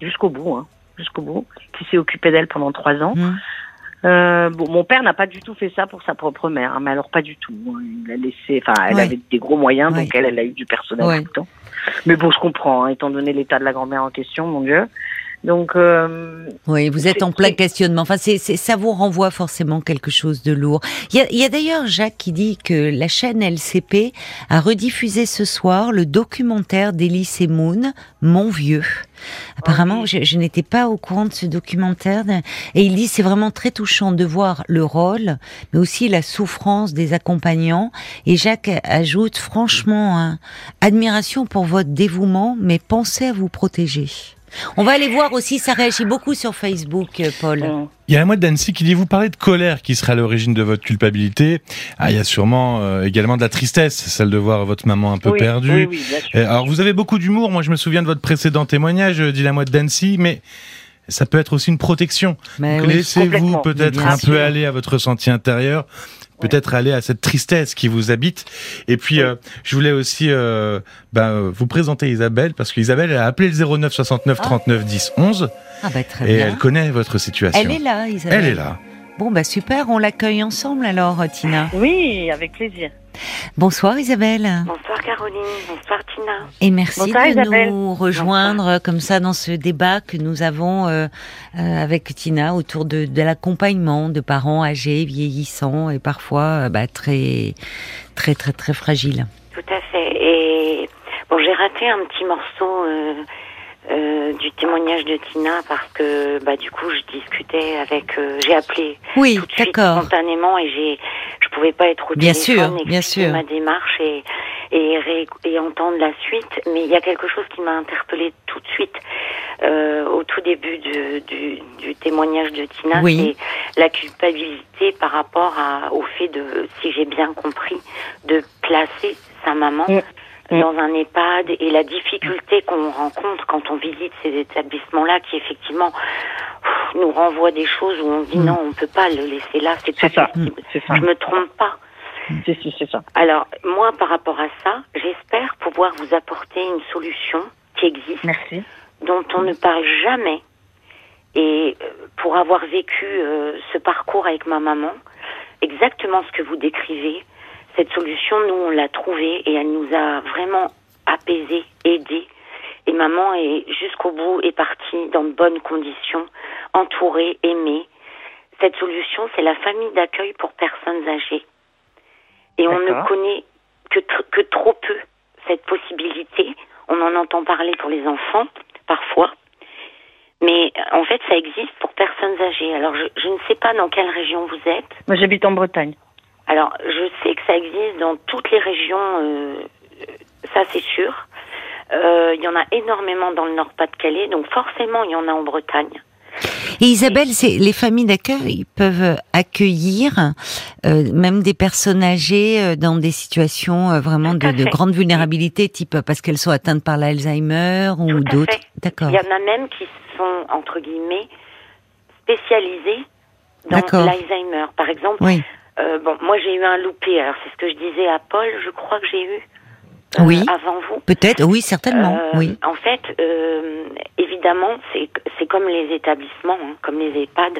jusqu'au bout, hein, jusqu'au bout, qui s'est occupée d'elle pendant trois ans. Hmm. Euh, bon, mon père n'a pas du tout fait ça pour sa propre mère, hein, mais alors pas du tout. hein. Il a laissé, enfin, elle Ouais. avait des gros moyens, Ouais. donc elle, elle a eu du personnel Ouais. tout le temps. Mais bon, je comprends, hein, étant donné l'état de la grand-mère en question, mon Dieu. Donc, euh, Oui, vous êtes en plein questionnement. Enfin, c'est, c'est- ça vous renvoie forcément quelque chose de lourd. Il y a, il y a d'ailleurs Jacques qui dit que la chaîne LCP a rediffusé ce soir le documentaire d'Elise Moon, Mon vieux. Apparemment, je, je n'étais pas au courant de ce documentaire. Et il dit c'est vraiment très touchant de voir le rôle, mais aussi la souffrance des accompagnants. Et Jacques ajoute franchement, hein, admiration pour votre dévouement, mais pensez à vous protéger. On va aller voir aussi, ça réagit beaucoup sur Facebook, euh, Paul. Il y a un mois d'Annecy qui dit vous parlez de colère qui serait à l'origine de votre culpabilité. Ah, il y a sûrement euh, également de la tristesse, celle de voir votre maman un peu oui, perdue. Oui, oui. Euh, Alors vous avez beaucoup d'humour. Moi, je me souviens de votre précédent témoignage, dit la moite d'Annecy, mais ça peut être aussi une protection. Laissez-vous peut-être un peu aller à votre ressenti intérieur, peut-être aller à cette tristesse qui vous habite. Et puis, euh, je voulais aussi euh, ben, euh, vous présenter Isabelle, parce qu'Isabelle elle a appelé le 09 69 39 10 11 Ah bah très et bien. elle connaît votre situation. Elle est là, Isabelle. Elle est là. Bon bah super, on l'accueille ensemble alors, Tina. Oui, avec plaisir. Bonsoir Isabelle. Bonsoir Caroline, bonsoir Tina. Et merci Bonsoir, de Isabelle. nous rejoindre comme ça dans ce débat que nous avons euh, euh, avec Tina autour de, de l'accompagnement de parents âgés, vieillissants et parfois euh, bah, très très très très fragiles. Tout à fait. Et bon, j'ai raté un petit morceau euh, du témoignage de Tina parce que bah du coup je discutais avec, euh, j'ai appelé Oui, tout de suite spontanément et j'ai, pouvais pas être au Bien téléphone, sûr, bien sûr. ma démarche et et, ré- et entendre la suite. Mais il y a quelque chose qui m'a interpellée tout de suite euh, au tout début du, du, du témoignage de Tina, Oui. c'est la culpabilité par rapport à, au fait de, si j'ai bien compris, de placer sa maman Mm. Mm. dans un EHPAD et la difficulté qu'on rencontre quand on visite ces établissements-là qui effectivement nous renvoient des choses où on dit Mm. non, on peut pas le laisser là, c'est pas ça, ça. Je me trompe pas. C'est c'est- c'est ça. Alors, moi, par rapport à ça, j'espère pouvoir vous apporter une solution qui existe, Merci. dont on ne parle jamais. Et euh, pour avoir vécu euh, ce parcours avec ma maman, exactement ce que vous décrivez, cette solution, nous, on l'a trouvée et elle nous a vraiment apaisés, aidés. Et maman est jusqu'au bout est partie dans de bonnes conditions, entourée, aimée. Cette solution, c'est la famille d'accueil pour personnes âgées. Et on ne connaît que, tr- que trop peu cette possibilité. On en entend parler pour les enfants, parfois. Mais en fait, ça existe pour personnes âgées. Alors, je, je ne sais pas dans quelle région vous êtes. Moi, j'habite en Bretagne. Alors, je sais que ça existe dans toutes les régions, euh, ça c'est sûr. Euh, Il y en a énormément dans le Nord-Pas-de-Calais, donc forcément il y en a en Bretagne. Et Isabelle, c'est les familles d'accueil peuvent accueillir euh, même des personnes âgées euh, dans des situations euh, vraiment de, de grande vulnérabilité, type parce qu'elles sont atteintes par l'Alzheimer ou d'autres. D'accord. Il y en a même qui sont, entre guillemets, spécialisés dans l'Alzheimer. Par exemple, Oui. euh, bon, moi j'ai eu un loupé, alors c'est ce que je disais à Paul, je crois que j'ai eu Oui. avant vous. Peut-être. Oui, certainement. Euh, oui. En fait, euh, évidemment, c'est c'est comme les établissements, hein, comme les EHPAD.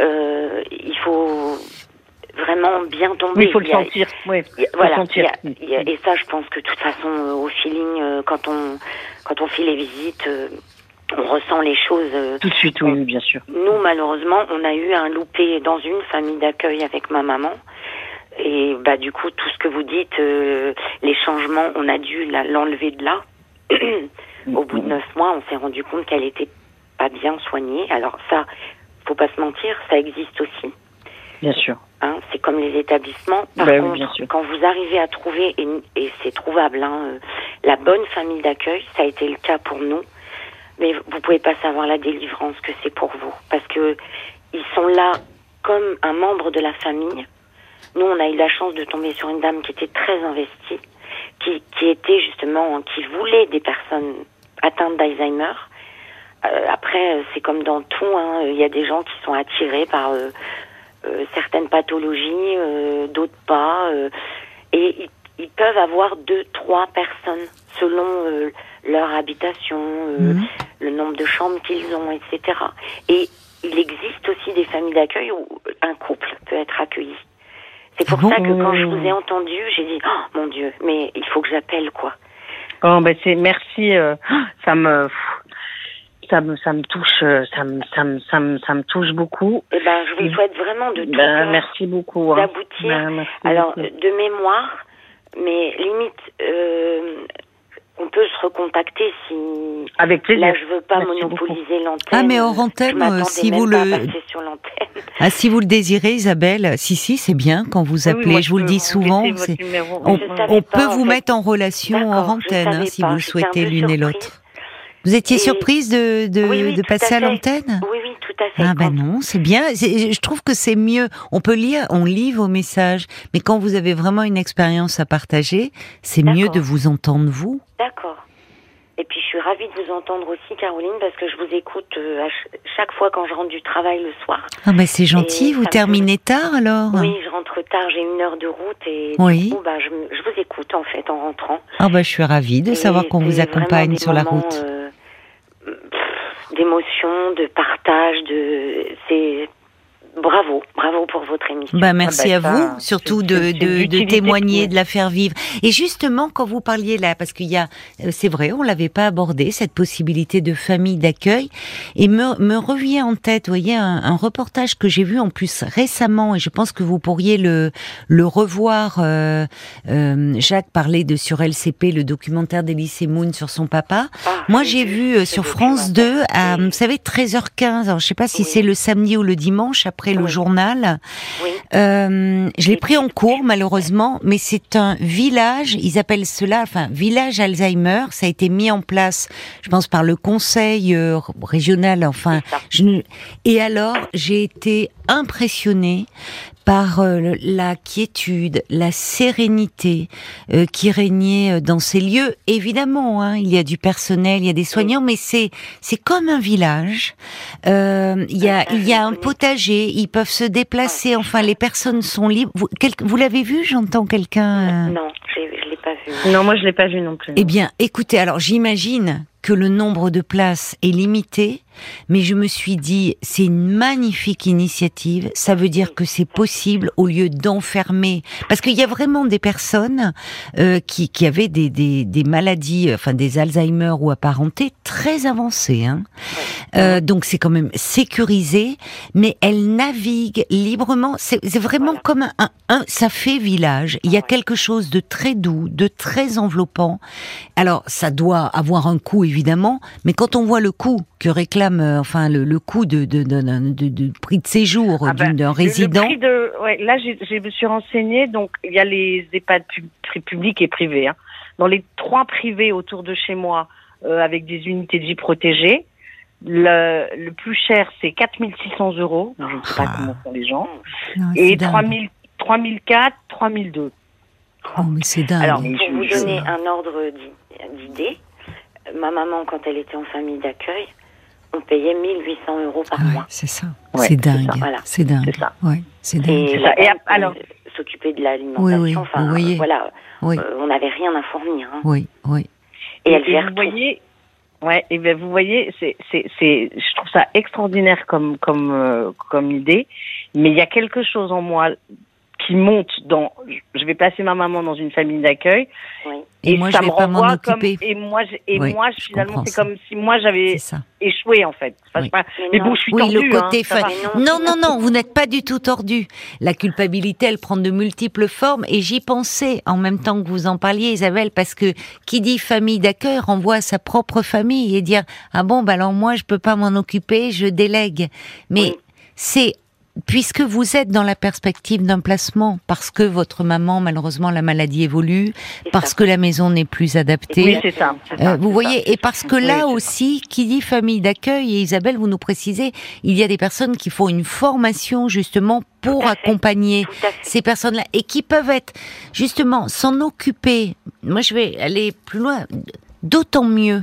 Euh, il faut vraiment bien tombé. Oui, il faut le a- sentir. Oui, a- voilà. sentir. il a- il et ça, je pense que de toute façon, euh, au feeling, euh, quand on quand on fait les visites, euh, on ressent les choses. euh, Tout de suite, oui, oui, bien sûr. nous, malheureusement, on a eu un loupé dans une famille d'accueil avec ma maman. Et bah du coup, tout ce que vous dites, euh, les changements, on a dû l'enlever de là. Au bout de neuf mois, on s'est rendu compte qu'elle était pas bien soignée. Alors ça, faut pas se mentir, ça existe aussi. Bien sûr. Hein, c'est comme les établissements. Par Bah oui, contre, bien sûr. quand vous arrivez à trouver, et, et c'est trouvable, hein, euh, la bonne famille d'accueil, ça a été le cas pour nous, mais vous pouvez pas savoir la délivrance que c'est pour vous. Parce que ils sont là comme un membre de la famille. Nous, on a eu la chance de tomber sur une dame qui était très investie, qui, qui était justement, qui voulait des personnes atteintes d'Alzheimer. Euh, après, euh, c'est comme dans tout, hein, il y a des gens qui sont attirés par euh, euh, certaines pathologies, euh, d'autres pas, euh, et ils, ils peuvent avoir deux, trois personnes selon euh, leur habitation, euh, Mhm. le nombre de chambres qu'ils ont, etc. Et il existe aussi des familles d'accueil où un couple peut être accueilli. C'est pour ça que quand je Mmh. vous ai entendu, j'ai dit oh, mon Dieu, mais il faut que j'appelle quoi. Oh, ben c'est merci. euh, ça me, ça me, ça me touche, euh, ça me, ça me, ça me, ça me touche beaucoup. Eh ben, je vous souhaite vraiment de tout Ben, cœur merci beaucoup. hein. d'aboutir. Ben, Alors, beaucoup. de mémoire, mais limite, euh, on peut se recontacter si. avec plaisir. Là, je veux pas Merci monopoliser l'antenne. Ah, mais hors antenne, euh, si même vous le- sur. Ah, si vous le désirez, Isabelle, si, si, c'est bien quand vous Oui, oui, appelez. moi, je vous le dis souvent. On, on pas, peut vous fait. mettre en relation hors antenne hein, si pas, vous le souhaitez l'une et l'autre. Vous étiez Et- surprise de, de, Oui, oui, de à passer à l'antenne? Oui, oui, tout à fait. Ah ben non, c'est bien. Je trouve que c'est mieux. On peut lire, on lit vos messages, mais quand vous avez vraiment une expérience à partager, c'est mieux de vous entendre vous. D'accord. Et puis je suis ravie de vous entendre aussi, Caroline, parce que je vous écoute euh, chaque fois quand je rentre du travail le soir. Ah ben c'est gentil. Et Vous me- terminez tard alors? Oui, je rentre tard, j'ai une heure de route et Oui. du coup, bah, je, vous écoute en fait en rentrant. Ah ben je suis ravie de Et savoir qu'on vous accompagne sur la route. euh, d'émotion, de partage, de c'est bravo, bravo pour votre émission. Bah, merci Ah bah, à ça, vous, surtout de, de, de témoigner, de la faire vivre. Et justement, quand vous parliez là, parce qu'il y a, euh, c'est vrai, on l'avait pas abordé cette possibilité de famille d'accueil, et me, me revient en tête, vous voyez, un, un reportage que j'ai vu en plus récemment, et je pense que vous pourriez le le revoir. euh, euh, Jacques parlait de sur LCP, le documentaire d'Elysée Moon sur son papa. Ah, Moi, j'ai vu euh, sur France 2 à, vous savez, 13h15. Alors, je sais pas si Oui. c'est le samedi ou le dimanche après le Oui. journal. Oui. Euh, je l'ai pris en cours malheureusement, mais c'est un village. Ils appellent cela, enfin, village Alzheimer. Ça a été mis en place, je pense, par le conseil euh, régional. Enfin, je et alors j'ai été impressionnée par euh, la quiétude, la sérénité euh, qui régnait euh, dans ces lieux. Évidemment, hein, il y a du personnel, il y a des soignants, mais c'est c'est comme un village. Euh, il y a Ah, il y a un potager, ils peuvent se déplacer. Enfin, les personnes sont libres. Vous, quel- vous l'avez vu J'entends quelqu'un. euh, Non, je l'ai pas vu. Non, moi je l'ai pas vu non plus. eh bien, écoutez, alors j'imagine que le nombre de places est limité, mais je me suis dit, c'est une magnifique initiative, ça veut dire que c'est possible au lieu d'enfermer, parce qu'il y a vraiment des personnes euh, qui, qui avaient des, des, des maladies, enfin des Alzheimer ou apparentées très avancées, hein. Euh, donc c'est quand même sécurisé, mais elles naviguent librement. C'est c'est vraiment comme un, un, un- ça fait village. Il y a quelque chose de très doux, de très enveloppant. Alors ça doit avoir un coût évidemment, mais quand on voit le coût que réclame, euh, enfin le, le coût de, de, de, de- de- de prix de séjour Ah d'une- ben, d'un résident. Le prix de, ouais, là, j'ai- je me suis renseignée. Donc, il y a les EHPAD pub- publics et privés. hein. Dans les trois privés autour de chez moi, euh, avec des unités de vie protégées, le, le plus cher, c'est 4600 euros. Je ne sais pas Ah. comment font les gens. Non, Et c'est dingue. 3000, 3004, 3002. Oh, mais c'est dingue. Alors, Pour vous donner un ordre d'i- d'idée, ma maman, quand elle était en famille d'accueil, on payait 1800 euros par Ah ouais, mois. c'est ça. Ouais, c'est c'est dingue. ça, voilà. C'est dingue. C'est ça. Ouais, c'est dingue. Et C'est la ça. Et dame, alors- s'occuper de l'alimentation, Oui, oui, enfin, vous voyez. euh, voilà, Oui, euh, on n'avait rien à fournir. hein. oui, oui. Et elle gère vous tout. voyez, ouais, et ben vous voyez, c'est, c'est, c'est, je trouve ça extraordinaire comme, comme, euh, comme idée. Mais il y a quelque chose en moi qui monte dans. Je vais placer ma maman dans une famille d'accueil. Oui. Et, moi, ça je vais me pas m'en renvoie comme. occuper. Et moi, je- et Oui, moi je finalement, c'est comme si moi j'avais échoué en fait. Enfin, je Oui. sais pas. Mais bon, je suis Oui, tordue. le côté hein, fa-. Mais Non, non, non, non, vous n'êtes pas du tout tordu. La culpabilité, elle prend de multiples formes et j'y pensais en même temps que vous en parliez, Isabelle, parce que qui dit famille d'accueil renvoie à sa propre famille et dire ah bon, bah alors moi je peux pas m'en occuper, je délègue. Mais Oui. c'est puisque vous êtes dans la perspective d'un placement, parce que votre maman, malheureusement, la maladie évolue, parce ça. que la maison n'est plus adaptée. Oui, c'est ça. Euh, vous voyez, et parce que là aussi, qui dit famille d'accueil, et Isabelle, vous nous précisez, il y a des personnes qui font une formation justement pour accompagner ces personnes-là et qui peuvent être justement s'en occuper. Moi, je vais aller plus loin, d'autant mieux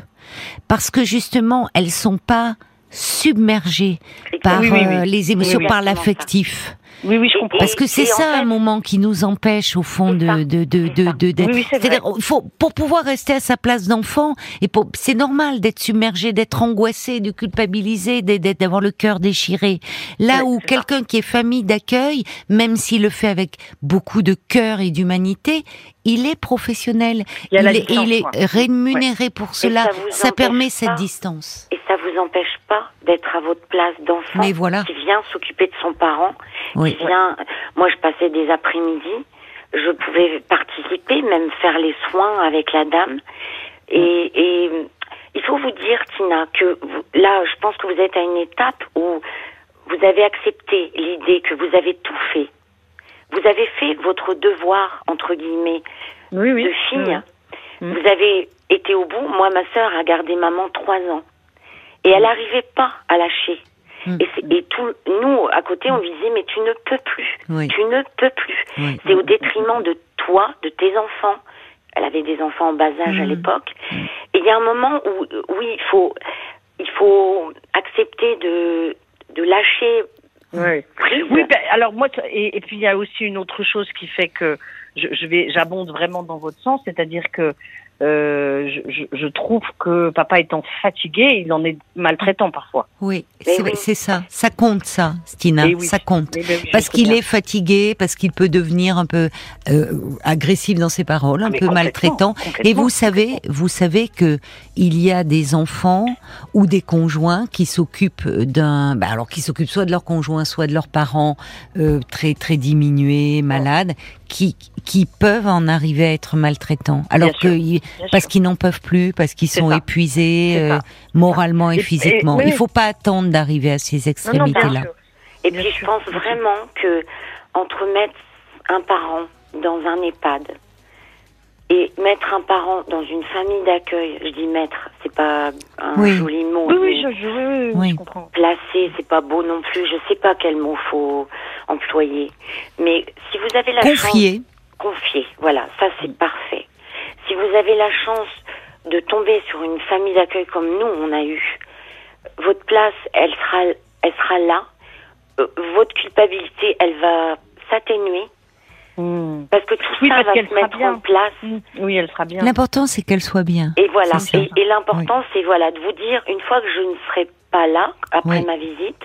parce que justement, elles sont pas submergées par Oui, oui, oui. euh, les émotions, par l'affectif. Oui, oui, je comprends. Parce que c'est en ça un moment qui nous empêche au fond de de de de, de- d'être- Oui, oui, c'est c'est-à-dire il faut pour pouvoir rester à sa place d'enfant et pour c'est normal d'être submergé, d'être angoissé, de culpabiliser, d'avoir le cœur déchiré. Là où quelqu'un qui est famille d'accueil, même s'il le fait avec beaucoup de cœur et d'humanité, il est professionnel. Il distance, il est rémunéré pour cela. ça permet cette distance. Et ça vous empêche pas d'être à votre place d'enfant Mais voilà. qui vient s'occuper de son parent, Oui. qui vient. Moi, je passais des après-midi, je pouvais participer, même faire les soins avec la dame. Et, et il faut vous dire, Tina, que vous- là, je pense que vous êtes à une étape où vous avez accepté l'idée que vous avez tout fait. Vous avez fait votre devoir, entre guillemets, Oui, oui. de fille. Mhm. Vous avez été au bout. Moi, ma sœur a gardé maman trois ans. Et elle n'arrivait pas à lâcher. Et, tout, nous, à côté, on lui disait, mais tu ne peux plus. Oui. Tu ne peux plus. Oui. C'est au détriment de toi, de tes enfants. Elle avait des enfants en bas âge à l'époque. Et il y a un moment où, oui, il faut, il faut accepter de, de lâcher Oui. Oui, ben, alors moi, et, et puis il y a aussi une autre chose qui fait que je, je vais, j'abonde vraiment dans votre sens, c'est-à-dire que euh, je, je, trouve que papa étant fatigué, il en est maltraitant parfois. Oui, c'est oui. ça. Ça compte, ça, Stina. Oui. Ça compte. Ben oui, Parce qu'il est fatigué, parce qu'il peut devenir un peu euh, agressif dans ses paroles, un Ah, mais peu maltraitant. complètement, Et vous savez, vous savez que il y a des enfants ou des conjoints qui s'occupent d'un, bah alors qui s'occupent soit de leur conjoint, soit de leurs parents euh, très très diminués, malades, qui qui peuvent en arriver à être maltraitants, alors Bien sûr, que ils- parce qu'ils n'en peuvent plus, parce qu'ils sont ça. épuisés euh, moralement et, Et- et- physiquement. Il oui. faut pas attendre d'arriver à ces extrémités-là. Et Bien puis sûr, je pense vraiment que entre mettre un parent dans un EHPAD et mettre un parent dans une famille d'accueil, je dis mettre, c'est pas un Oui. joli mot. Oui, oui, je, je, oui, je comprends. Placer, c'est pas beau non plus. Je sais pas quel mot faut employer. Mais si vous avez la chance Confier. confier. Voilà, ça c'est parfait. Si vous avez la chance de tomber sur une famille d'accueil comme nous on a eu, votre place, elle sera, elle sera là. Euh, votre culpabilité, elle va s'atténuer Hmm. parce que tout Oui, ça parce va qu'elle se mettre bien. en place. Oui, elle sera bien. L'important, c'est qu'elle soit bien. Et voilà. Et, et l'important, c'est voilà de vous dire une fois que je ne serai pas là après Oui. ma visite,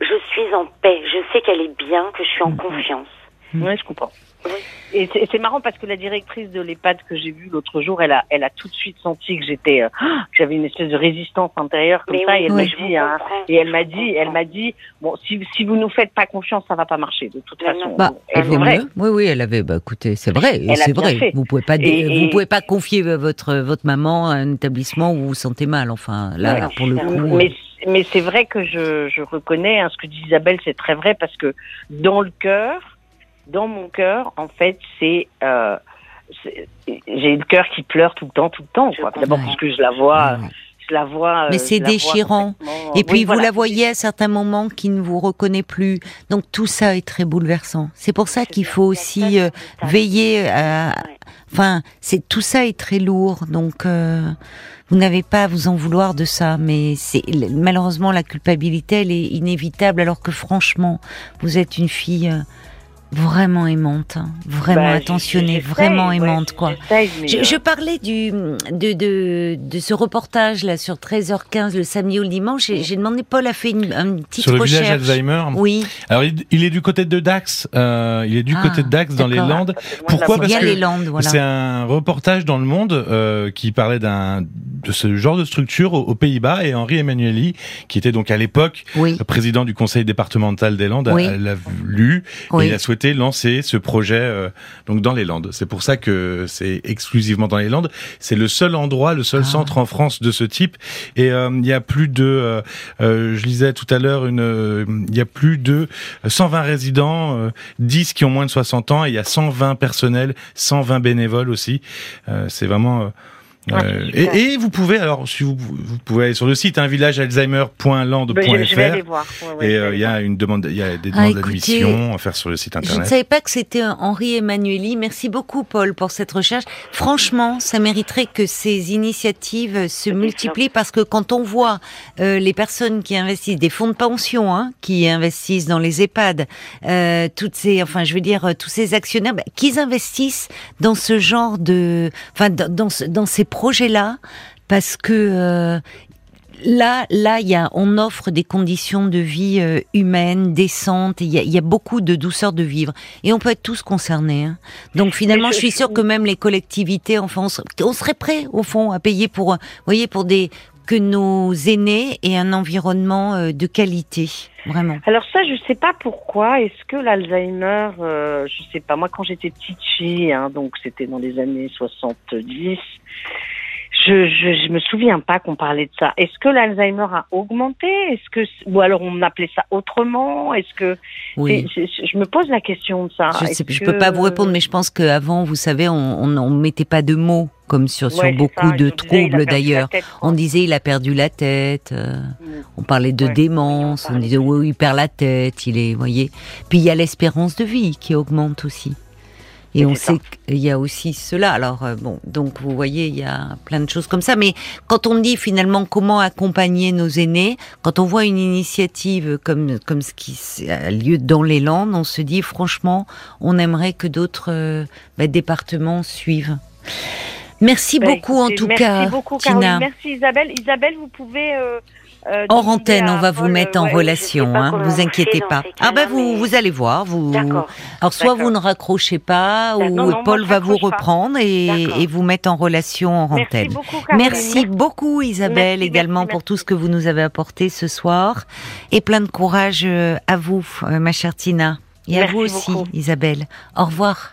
je suis en paix. Je sais qu'elle est bien, que je suis en Mhm. confiance. Oui, je comprends. Oui. Et c'est marrant parce que la directrice de l'EHPAD que j'ai vue l'autre jour, elle a, elle a tout de suite senti que j'étais, euh, que j'avais une espèce de résistance intérieure comme Mais ça. oui, et elle oui, m'a dit, hein, et elle m'a vous dit, elle m'a dit, bon, si, si vous nous faites pas confiance, ça va pas marcher de toute Mais façon. Bah, Et elle c'est vaut vrai. mieux. Oui, oui, elle avait. Bah, écoutez, c'est vrai, c'est vrai. fait. Vous pouvez pas, dé- Et- vous et- pouvez pas confier votre votre maman à un établissement où vous vous sentez mal. Enfin, là, Voilà, pour le coup. ça. euh, Mais, mais c'est vrai que je, je reconnais hein, ce que dit Isabelle, c'est très vrai parce que dans le cœur, dans mon cœur, en fait, c'est euh, c'est- j'ai le cœur qui pleure tout le temps, tout le temps. D'abord parce que je la vois, ouais. je la vois. Mais euh, c'est la vois déchirant. Et Oui, puis vous voilà. la voyez à certains moments qui ne vous reconnaît plus. Donc tout ça est très bouleversant. C'est pour ça qu'il faut aussi euh, veiller à. Ouais. Enfin, c'est tout ça est très lourd. Donc euh, vous n'avez pas à vous en vouloir de ça. Mais c'est malheureusement la culpabilité, elle est inévitable. Alors que franchement, vous êtes une fille. euh, vraiment aimante, hein. vraiment Bah, attentionnée, vraiment ouais, aimante quoi. mais, Je, euh, je parlais du, de, de, de ce reportage là sur 13h15 le samedi ou le dimanche. J'ai j'ai demandé, Paul a fait une, une petite Sur le recherche. village Alzheimer. Oui, Alors, il, il est du côté de Dax. euh, il est du Ah, côté de Dax dans les. Landes. Pourquoi? Parce que les Landes, voilà. C'est un reportage dans le Monde euh, qui parlait d'un de ce genre de structure aux, aux Pays-Bas et Henri Emmanueli, qui était donc à l'époque Oui, président du conseil départemental des Landes, Oui. a- l'a lu Oui. et il a souhaité lancer ce projet euh, donc dans les Landes. C'est pour ça que c'est exclusivement dans les Landes. C'est le seul endroit, le seul Ah. centre en France de ce type. Et euh, il y a plus de, euh, je lisais tout à l'heure, une, il y a plus de 120 résidents, euh, 10 qui ont moins de 60 ans, et il y a 120 personnels, 120 bénévoles aussi. C'est vraiment euh, Ah, euh, et, et vous pouvez alors si vous, vous pouvez aller sur le site hein, villagealzheimer.land.fr. Ouais, ouais, et euh, aller il y a une demande, il y a des Ah, demandes écoutez, d'admission à faire sur le site Je ne internet. savais pas que c'était Henri Emmanueli. Merci beaucoup, Paul, pour cette recherche. Franchement, ça mériterait que ces initiatives se multiplient parce que quand on voit euh, les personnes qui investissent, des fonds de pension, hein, qui investissent dans les EHPAD, euh, toutes ces, enfin, je veux dire, euh, tous ces actionnaires, bah, qu'ils investissent dans ce genre de, enfin, dans, dans, ce- dans ces projets-là, parce que euh, Là, là, y a, on offre des conditions de vie euh, humaines, décentes. Il y, a, il y a beaucoup de douceur de vivre, et on peut être tous concernés. hein. Donc finalement, je suis sûre que même les collectivités, on serait, on serait prêt au fond à payer pour, euh, voyez, pour des nos aînés aient un environnement euh, de qualité, vraiment. Alors ça, je sais pas pourquoi. Est-ce que l'Alzheimer, euh, je sais pas. Moi, quand j'étais petite fille, hein, donc c'était dans les années 70, je, je, je me souviens pas qu'on parlait de ça. Est-ce que l'Alzheimer a augmenté? Est-ce que ou alors on appelait ça autrement? Est-ce que Oui. je me pose la question de ça. Je, que- peux pas vous répondre, mais je pense qu'avant, vous savez, on, on mettait pas de mots comme sur, sur Ouais, beaucoup ça, de troubles d'ailleurs. On disait il a perdu la tête. euh, Mm. On parlait de Ouais, démence, on disait oui, il perd la tête, il est, voyez. Puis il y a l'espérance de vie qui augmente aussi. Et on sait qu'il y a aussi cela. Alors euh, bon, donc vous voyez, il y a plein de choses comme ça. Mais quand on dit finalement comment accompagner nos aînés, quand on voit une initiative comme comme ce qui a lieu dans les Landes, on se dit franchement, on aimerait que d'autres euh, bah, départements suivent. Merci Bah, beaucoup en tout merci cas, beaucoup, Tina. Caroline. Merci Isabelle. Isabelle, vous pouvez. Euh, euh, Hors antenne, on va vous mettre en ouais, relation, hein, vous inquiétez pas. Ah ben cas-là, vous mais- vous allez voir, vous. Alors soit vous ne raccrochez pas ou Non, non, moi, Paul va vous reprendre et, et vous mettre en relation en Merci antenne. beaucoup. Merci beaucoup Isabelle Merci, également merci, pour tout ce que vous nous avez apporté ce soir et plein de courage euh, à vous, euh, ma chère Tina, et à vous aussi beaucoup. Isabelle. Au revoir.